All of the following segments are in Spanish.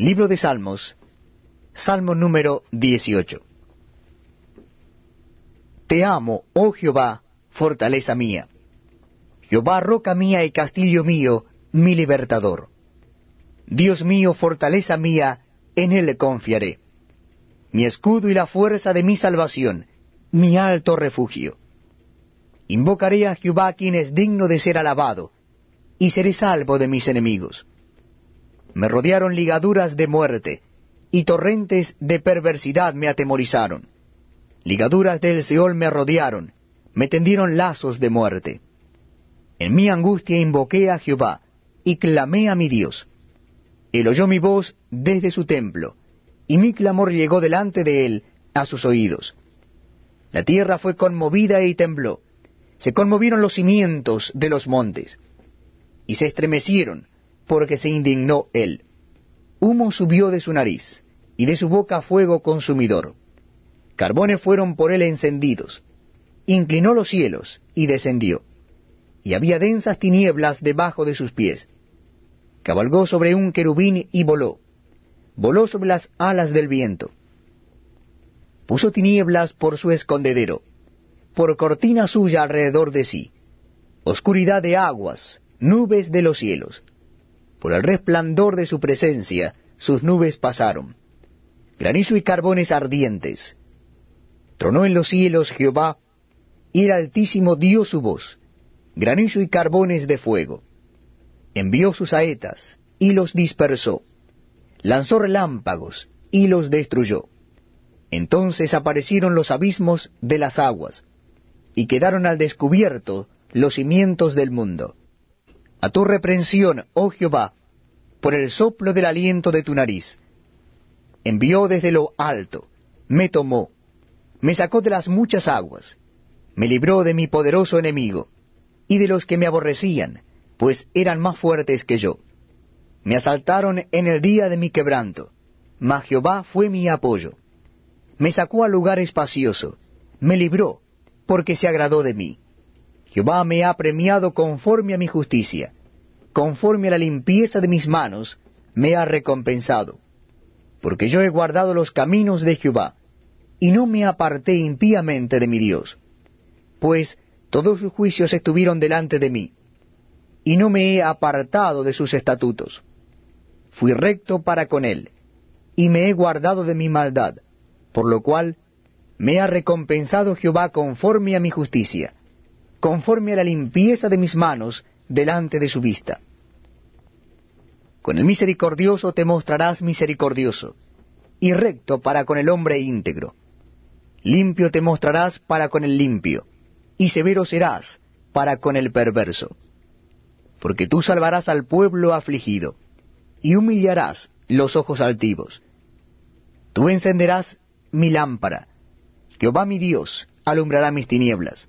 Libro de Salmos, Salmo número 18. Te amo, oh Jehová, fortaleza mía. Jehová, roca mía y castillo mío, mi libertador. Dios mío, fortaleza mía, en él confiaré. Mi escudo y la fuerza de mi salvación, mi alto refugio. Invocaré a Jehová quien es digno de ser alabado, y seré salvo de mis enemigos. Me rodearon ligaduras de muerte, y torrentes de perversidad me atemorizaron. Ligaduras del Seol me rodearon, me tendieron lazos de muerte. En mi angustia invoqué a Jehová, y clamé a mi Dios. Él oyó mi voz desde su templo, y mi clamor llegó delante de él a sus oídos. La tierra fue conmovida y tembló, se conmovieron los cimientos de los montes, y se estremecieron, porque se indignó él. Humo subió de su nariz, y de su boca fuego consumidor. Carbones fueron por él encendidos. Inclinó los cielos, y descendió. Y había densas tinieblas debajo de sus pies. Cabalgó sobre un querubín y voló. Voló sobre las alas del viento. Puso tinieblas por su escondedero por cortina suya alrededor de sí, oscuridad de aguas, nubes de los cielos. Por el resplandor de su presencia sus nubes pasaron, granizo y carbones ardientes. Tronó en los cielos Jehová, y el Altísimo dio su voz, granizo y carbones de fuego. Envió sus saetas, y los dispersó. Lanzó relámpagos, y los destruyó. Entonces aparecieron los abismos de las aguas, y quedaron al descubierto los cimientos del mundo. A tu reprensión, oh Jehová, por el soplo del aliento de tu nariz. Envió desde lo alto, me tomó, me sacó de las muchas aguas, me libró de mi poderoso enemigo, y de los que me aborrecían, pues eran más fuertes que yo. Me asaltaron en el día de mi quebranto, mas Jehová fue mi apoyo. Me sacó al lugar espacioso, me libró, porque se agradó de mí. Jehová me ha premiado conforme a mi justicia, conforme a la limpieza de mis manos, me ha recompensado. Porque yo he guardado los caminos de Jehová, y no me aparté impíamente de mi Dios. Pues todos sus juicios estuvieron delante de mí, y no me he apartado de sus estatutos. Fui recto para con él, y me he guardado de mi maldad, por lo cual me ha recompensado Jehová conforme a mi justicia, conforme a la limpieza de mis manos delante de su vista. Con el misericordioso te mostrarás misericordioso, y recto para con el hombre íntegro. Limpio te mostrarás para con el limpio, y severo serás para con el perverso. Porque tú salvarás al pueblo afligido, y humillarás los ojos altivos. Tú encenderás mi lámpara, Jehová mi Dios alumbrará mis tinieblas.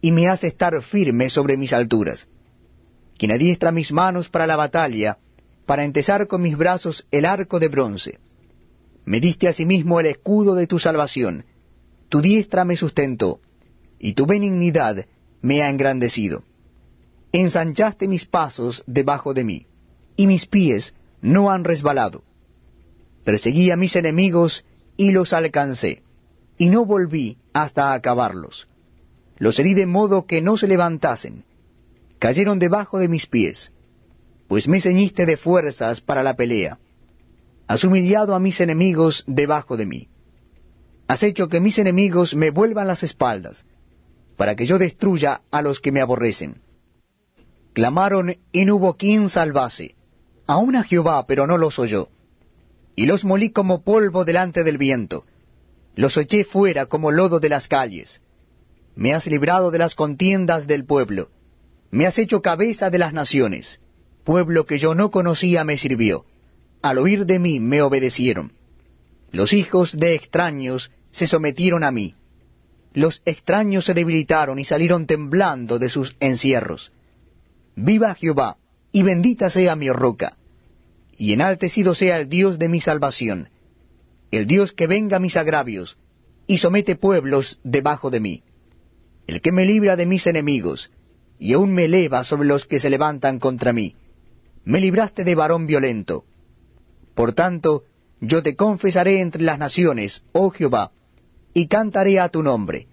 y me hace estar firme sobre mis alturas, quien adiestra mis manos para la batalla, para entesar con mis brazos el arco de bronce. Me diste asimismo el escudo de tu salvación, tu diestra me sustentó, y tu benignidad me ha engrandecido. Ensanchaste mis pasos debajo de mí, y mis pies no han resbalado. Perseguí a mis enemigos y los alcancé y no volví hasta acabarlos. Los herí de modo que no se levantasen. Cayeron debajo de mis pies, pues me ceñiste de fuerzas para la pelea. Has humillado a mis enemigos debajo de mí. Has hecho que mis enemigos me vuelvan las espaldas, para que yo destruya a los que me aborrecen. Clamaron y no hubo quien salvase, aun a Jehová, pero no los oyó. Y los molí como polvo delante del viento los eché fuera como lodo de las calles. Me has librado de las contiendas del pueblo. Me has hecho cabeza de las naciones. Pueblo que yo no conocía me sirvió. Al oír de mí me obedecieron. Los hijos de extraños se sometieron a mí. Los extraños se debilitaron y salieron temblando de sus encierros. Viva Jehová, y bendita sea mi roca, y enaltecido sea el Dios de mi salvación, el Dios que venga mis agravios, y somete pueblos debajo de mí, el que me libra de mis enemigos, y aún me eleva sobre los que se levantan contra mí. Me libraste de varón violento. Por tanto, yo te confesaré entre las naciones, oh Jehová, y cantaré a tu nombre